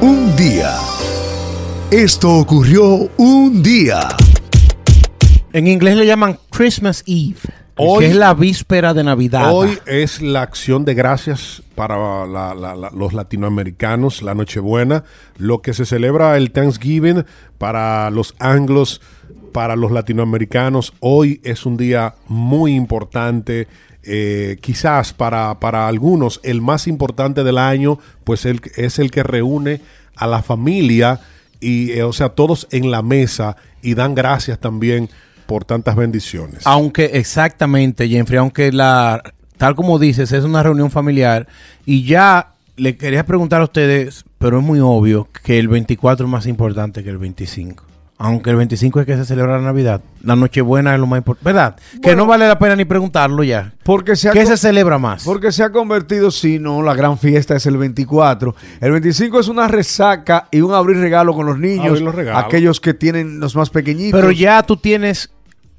Un día. Esto ocurrió un día. En inglés le llaman Christmas Eve. Hoy- que es la víspera de Navidad. Hoy es la acción de gracias para la- la- la- los latinoamericanos, la Nochebuena, lo que se celebra el Thanksgiving para los anglos, para los latinoamericanos. Hoy es un día muy importante, eh, quizás para, para algunos el más importante del año, pues el- es el que reúne a la familia y, eh, o sea, todos en la mesa y dan gracias también por tantas bendiciones. Aunque exactamente, Jeffrey, aunque la tal como dices, es una reunión familiar y ya le quería preguntar a ustedes, pero es muy obvio que el 24 es más importante que el 25. Aunque el 25 es que se celebra la Navidad, la Nochebuena es lo más importante, ¿verdad? que no vale la pena ni preguntarlo ya. Porque se ha ¿Qué se celebra más? Porque se ha convertido, si no, la gran fiesta es el 24. El 25 es una resaca y un abrir regalo con los niños. Abrir los regalos. Aquellos que tienen los más pequeñitos. Pero ya tú tienes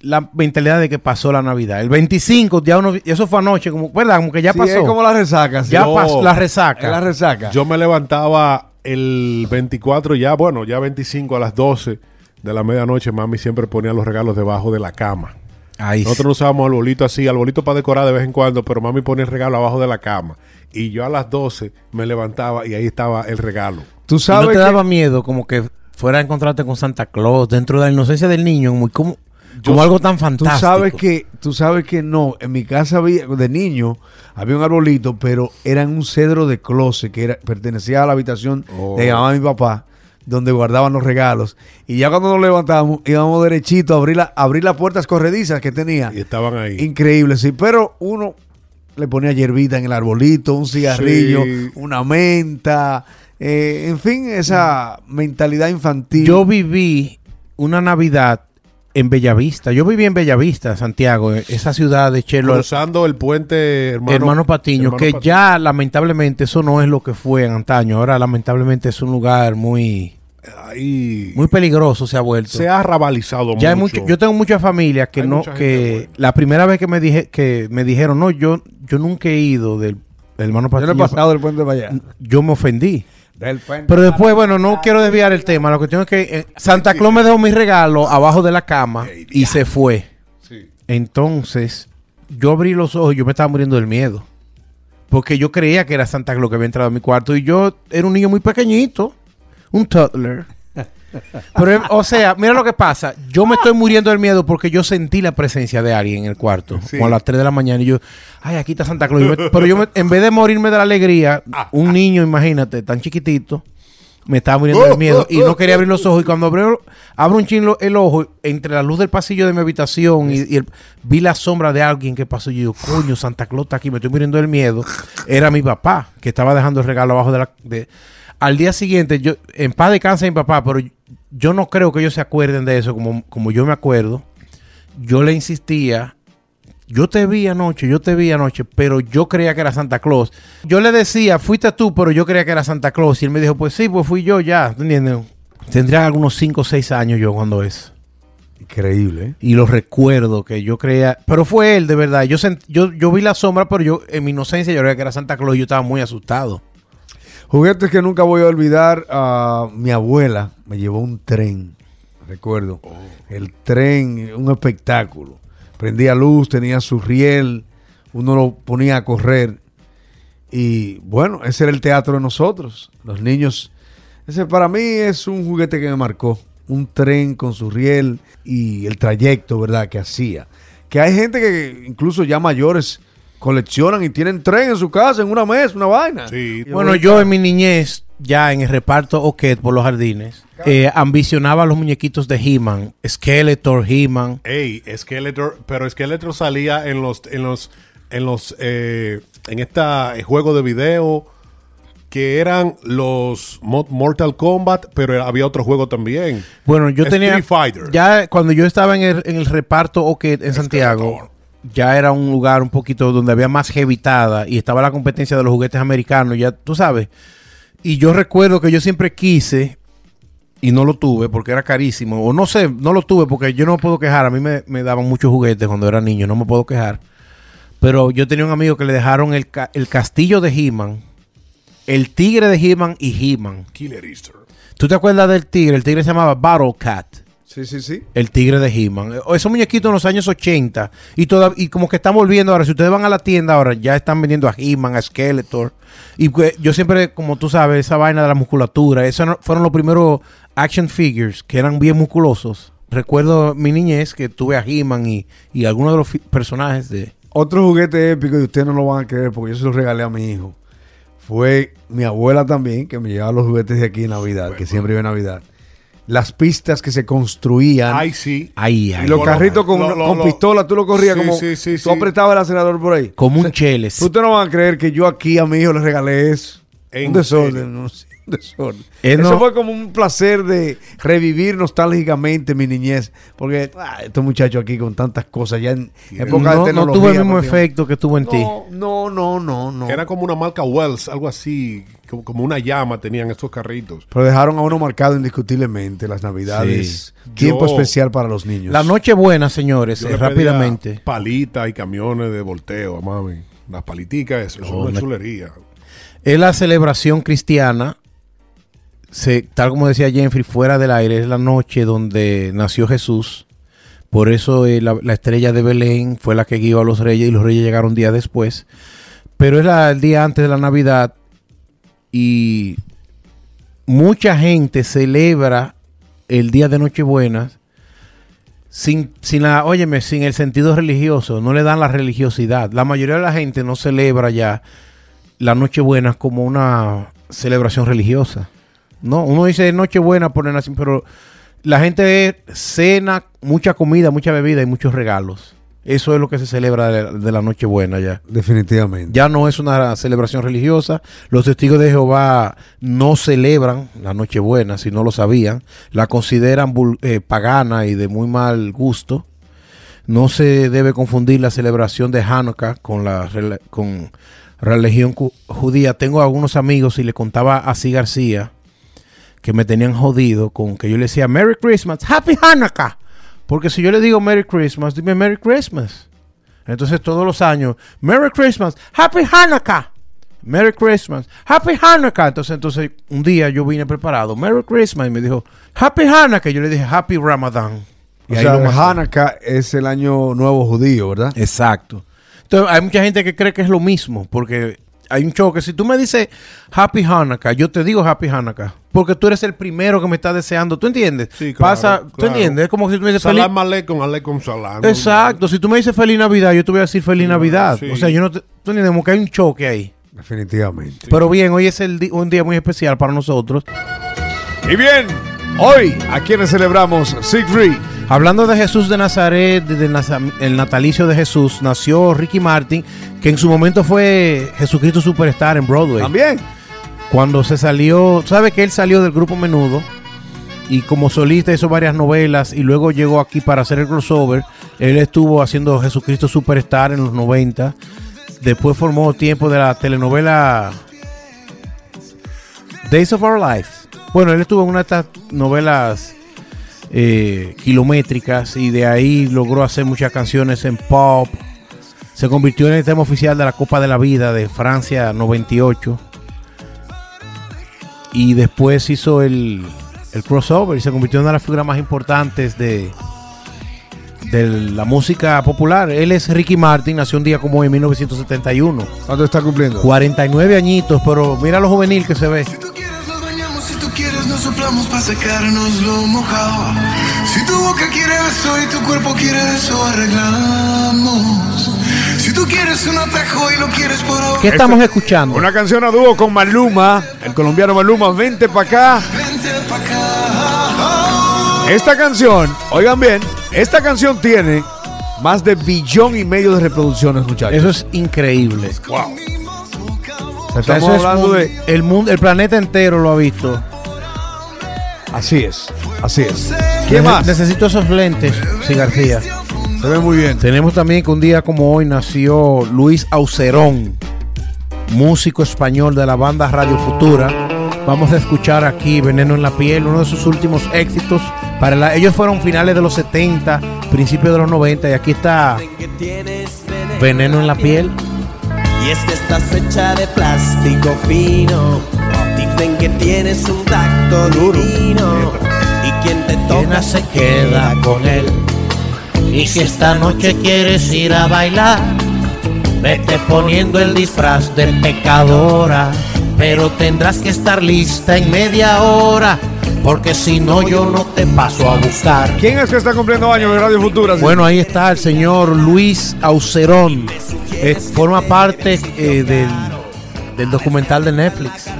la mentalidad de que pasó la Navidad. El 25, ya uno, eso fue anoche, como, ¿verdad? Como que ya Sí, pasó. es como la resaca. sí. ya pasó la Es resaca. la resaca. Yo me levantaba el 24 ya, bueno, ya 25 a las 12 de la medianoche, mami siempre ponía los regalos debajo de la cama. Ahí Nosotros no usábamos arbolito así, arbolito para decorar de vez en cuando, pero mami ponía el regalo abajo de la cama. Y yo a las 12 me levantaba y ahí estaba el regalo. Tú ¿Y no sabes te que- daba miedo como que fuera a encontrarte con Santa Claus dentro de la inocencia del niño, muy como, como algo tan Tú fantástico? sabes que, tú sabes que no. En mi casa había, de niño, había un arbolito, pero era en un cedro de closet que era, pertenecía a la habitación Oh. de mi mamá y mi papá, donde guardaban los regalos. Y ya cuando nos levantábamos, íbamos derechito a abrir, la, a abrir las puertas corredizas que tenía. Y estaban ahí. Increíble, sí. Pero uno le ponía hierbita en el arbolito, un cigarrillo, Sí. una menta. eh, en fin, esa mentalidad infantil. Yo viví una Navidad en Bellavista. Yo viví en Bellavista, Santiago, eh, esa ciudad de Chelo, Cruzando el puente hermano, hermano, Patiño, hermano que Patiño. ya lamentablemente eso no es lo que fue en antaño. Ahora lamentablemente es un lugar muy, ahí muy peligroso se ha vuelto. se ha rabalizado Ya hay mucho. yo tengo muchas familias que Hay no, que la primera vez que me dije, que me dijeron, no, yo, yo nunca he ido del, del hermano Yo no he pasado del puente para allá. yo me ofendí. Del puente Pero después, bueno, no quiero desviar el tema. La cuestión es que eh, Santa Claus me dejó mi regalo abajo de la cama y se fue. Sí. Entonces, yo abrí los ojos y yo me estaba muriendo del miedo. Porque yo creía que era Santa Claus que había entrado a mi cuarto y yo era un niño muy pequeñito, un toddler. Pero, o sea, mira lo que pasa. Yo me estoy muriendo del miedo porque yo sentí la presencia de alguien en el cuarto. Sí. Como a las 3 de la mañana. Y yo, ay, aquí está Santa Claus. Me- pero yo, me- en vez de morirme de la alegría, un niño, imagínate, tan chiquitito, me estaba muriendo del miedo. Y no quería abrir los ojos. Y cuando abro, abro un chingo el ojo, entre la luz del pasillo de mi habitación y, y el- vi la sombra de alguien que pasó. Y yo, coño, Santa Claus está aquí, me estoy muriendo del miedo. Era mi papá, que estaba dejando el regalo abajo de la... de- al día siguiente, yo en paz descansa mi papá, pero yo no creo que ellos se acuerden de eso como, como yo me acuerdo. Yo le insistía, yo te vi anoche, yo te vi anoche, pero yo creía que era Santa Claus. Yo le decía, fuiste tú, pero yo creía que era Santa Claus. Y él me dijo, pues sí, pues fui yo ya, ¿tú ¿entiendes? Tendría algunos 5 o 6 años yo cuando es. Increíble, ¿eh? Y lo recuerdo que yo creía, pero fue él de verdad. Yo, sent- yo, yo vi la sombra, pero yo en mi inocencia yo creía que era Santa Claus y yo estaba muy asustado. Juguetes que nunca voy a olvidar. a mi abuela me llevó un tren. Recuerdo. El tren, un espectáculo. Prendía luz, tenía su riel. Uno lo ponía a correr. Y bueno, ese era el teatro de nosotros. Los niños. Ese para mí es un juguete que me marcó. Un tren con su riel y el trayecto, ¿verdad? Que hacía. Que hay gente que incluso ya mayores coleccionan y tienen tren en su casa, en una mesa, una vaina. Sí. Bueno, yo en mi niñez, ya en el reparto Oquet por los jardines, eh, ambicionaba los muñequitos de He-Man, Skeletor, He-Man. Ey, Skeletor, pero Skeletor salía en los, en los, en los, eh, en esta eh, juego de video que eran los Mo- Mortal Kombat, pero había otro juego también. Bueno, yo Street tenía. Fighter. Ya cuando yo estaba en el, en el reparto Oquet en Santiago, ya era un lugar un poquito donde había más jevitada y estaba la competencia de los juguetes americanos, ya tú sabes. Y yo recuerdo que yo siempre quise y no lo tuve porque era carísimo. O no sé, no lo tuve porque yo no me puedo quejar. A mí me, me daban muchos juguetes cuando era niño, no me puedo quejar. Pero yo tenía un amigo que le dejaron el, ca- el castillo de He-Man el tigre de He-Man y He-Man. Killer Easter. ¿Tú te acuerdas del tigre? El tigre se llamaba Battle Cat. Sí, sí, sí. El tigre de He-Man. Eh, Esos muñequitos en los años 80. Y, toda- y como que están volviendo ahora. Si ustedes van a la tienda ahora, ya están vendiendo a He-Man, a Skeletor. Y pues, yo siempre, como tú sabes, esa vaina de la musculatura. Esos fueron los primeros action figures que eran bien musculosos. Recuerdo mi niñez que tuve a He-Man y, y algunos de los personajes de... Otro juguete épico y ustedes no lo van a creer porque yo se lo regalé a mi hijo. Fue mi abuela también, que me llevaba los juguetes de aquí en Navidad, que siempre iba en Navidad. Las pistas que se construían. Ay, sí. Ay, y ay. los lo- carritos con, lo- lo- con lo- pistola, tú lo corrías Sí, como. sí, sí, tú sí. apretabas el acelerador por ahí. Como un cheles. Ustedes no van a creer que yo aquí a mi hijo le regalé eso. ¿En un desorden, no sé, un desorden. Eh, Eso no. fue como un placer de revivir nostálgicamente mi niñez. Porque ah, estos muchachos aquí con tantas cosas, ya en época de No, no tecnología. tuvo el mismo efecto que tuvo en ti. No, no, no, no, no. Era como una marca Wells, algo así, como, como una llama tenían estos carritos. Pero dejaron a uno marcado indiscutiblemente las navidades. Sí. Tiempo Yo- especial para los niños. La noche buena, señores, Yo eh, le rápidamente. Palitas y camiones de volteo, mami. Las paliticas, eso, eso Oh, es una me- chulería. Es la celebración cristiana, se, tal como decía Jeffrey, fuera del aire, es la noche donde nació Jesús. Por eso eh, la, la estrella de Belén fue la que guió a los reyes y los reyes llegaron días después. Pero es la- el día antes de la Navidad y mucha gente celebra el día de Nochebuena sin, sin la, óyeme, sin el sentido religioso, no le dan la religiosidad. La mayoría de la gente no celebra ya la Nochebuena como una celebración religiosa. No, uno dice Nochebuena por el nacimiento, pero la gente cena, mucha comida, mucha bebida y muchos regalos. Eso es lo que se celebra de, la Nochebuena ya. Definitivamente. Ya no es una celebración religiosa. Los testigos de Jehová no celebran la Nochebuena, si no lo sabían. La consideran eh, pagana y de muy mal gusto. No se debe confundir la celebración de Hanukkah con la con religión judía. Tengo algunos amigos y le contaba así García que me tenían jodido con que yo le decía Merry Christmas, Happy Hanukkah. Porque si yo le digo Merry Christmas, dime Merry Christmas. Entonces todos los años, Merry Christmas, Happy Hanukkah. Merry Christmas, Happy Hanukkah. Entonces, entonces un día yo vine preparado, Merry Christmas, y me dijo, Happy Hanukkah. Yo le dije, Happy Ramadan. O ahí sea, lo. Hanukkah es el año nuevo judío, ¿verdad? Exacto. Entonces, hay mucha gente que cree que es lo mismo, porque hay un choque. Si tú me dices Happy Hanukkah, yo te digo Happy Hanukkah, porque tú eres el primero que me está deseando. ¿Tú entiendes? Sí, claro, Pasa, ¿tú claro. entiendes? Es como si tú me dices feliz. Salam aleikum, aleikum salam. Exacto. Si tú me dices Feliz Navidad, yo te voy a decir Feliz Navidad. sí. O sea, yo no te, tú entiendes como que hay un choque ahí. Definitivamente. Pero bien, hoy es el un día muy especial para nosotros. Y bien, hoy, ¿a quienes celebramos? Siegfried. Hablando de Jesús de Nazaret, de- del naza- el natalicio de Jesús, nació Ricky Martin, que en su momento fue Jesucristo Superstar en Broadway. También. Cuando se salió, sabe que él salió del grupo Menudo y como solista hizo varias novelas y luego llegó aquí para hacer el crossover. Él estuvo haciendo Jesucristo Superstar en los 90. Después formó tiempo de la telenovela Days of Our Life. Bueno, él estuvo en una de estas novelas eh, kilométricas y de ahí logró hacer muchas canciones en pop. Se convirtió en el tema oficial de la Copa de la Vida de Francia 98. Y después hizo el, el crossover y se convirtió en una de las figuras más importantes de, de la música popular. Él es Ricky Martin, nació un día como hoy en 1971. ¿Cuánto está cumpliendo? 49 añitos, pero mira lo juvenil que se ve. Quieres nos soplamos para secarnos lo mojado. Si tu boca quiere beso y tu cuerpo quiere eso, arreglamos. Si tú quieres un atajo y lo quieres por ahora, ¿Qué estamos escuchando? Una canción a dúo con Maluma, el colombiano Maluma, vente pa' acá. vente pa' acá. Esta canción, oigan bien, esta canción tiene más de billón y medio de reproducciones, muchachos. Eso es increíble. wow. O sea, Estamos es hablando un- de. el mundo, el planeta entero lo ha visto. Así es, así es. ¿Qué Nece- más? Necesito esos lentes, sí, García. Se ve muy bien. Tenemos también que un día como hoy nació Luis Aucerón, músico español de la banda Radio Futura. Vamos a escuchar aquí Veneno en la piel, uno de sus últimos éxitos. Para la- ellos fueron finales de los 70, principios de los 90 y aquí está Veneno en la piel. Y es que estás hecha de plástico fino. Dicen que tienes un tacto divino. Y quien te toca se queda con él. Y si esta noche quieres ir a bailar, vete poniendo el disfraz de pecadora. Pero tendrás que estar lista en media hora, porque si no yo no te paso a buscar. ¿Quién es que está cumpliendo años de Radio Futura? Bueno, ahí está el señor Luis Aucerón. Eh, forma parte eh, del, del documental de Netflix.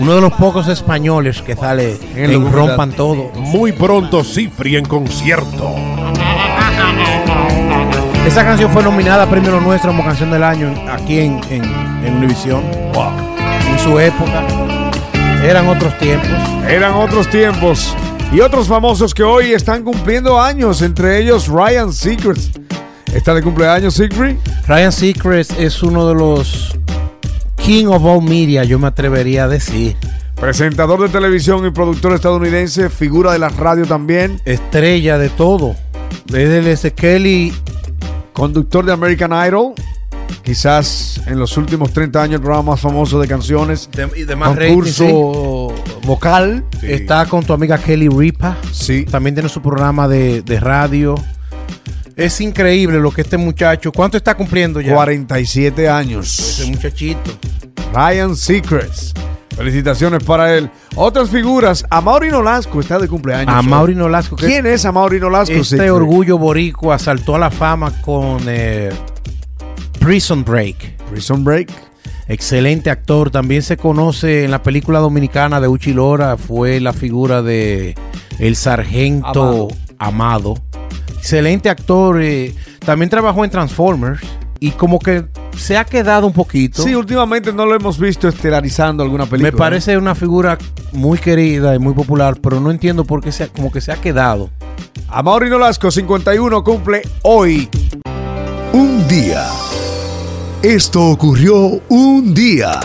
Uno de los pocos españoles que sale En. Rompan Todo. Muy pronto, Cifri en concierto. Esa canción fue nominada a Premio Nuestro como canción del año aquí en, en, en Univision. En su época. Eran otros tiempos. Eran otros tiempos. Y otros famosos que hoy están cumpliendo años, entre ellos Ryan Seacrest. ¿Está de cumpleaños, Siegfried? Ryan Seacrest es uno de los King of All Media, yo me atrevería a decir. Presentador de televisión y productor estadounidense, figura de la radio también, Estrella de todo. Desde el ese Kelly conductor de American Idol, quizás en los últimos 30 años el programa más famoso de canciones. de, y de más Concurso rating, sí. vocal. Sí. Está con tu amiga Kelly Ripa. Sí. También tiene su programa de, de radio. Es increíble lo que este muchacho. ¿Cuánto está cumpliendo ya? 47 años. Ese muchachito. Ryan Seacrest. Felicitaciones para él. Otras figuras, Amaury Nolasco está de cumpleaños. A hoy. Mauri Nolasco. ¿Quién es Amaury Nolasco? Este Siegfried? orgullo boricua saltó a la fama con eh, Prison Break. Prison Break. Excelente actor. También se conoce en la película dominicana de Uchi Lora. Fue la figura de el sargento Amado. Excelente actor. eh, también trabajó en Transformers. Y como que se ha quedado un poquito. Sí, últimamente no lo hemos visto estelarizando alguna película. Me parece una figura muy querida y muy popular, pero no entiendo por qué se ha- como que se ha quedado. Amaury Nolasco, 51, cumple hoy. Un día. Esto ocurrió un día.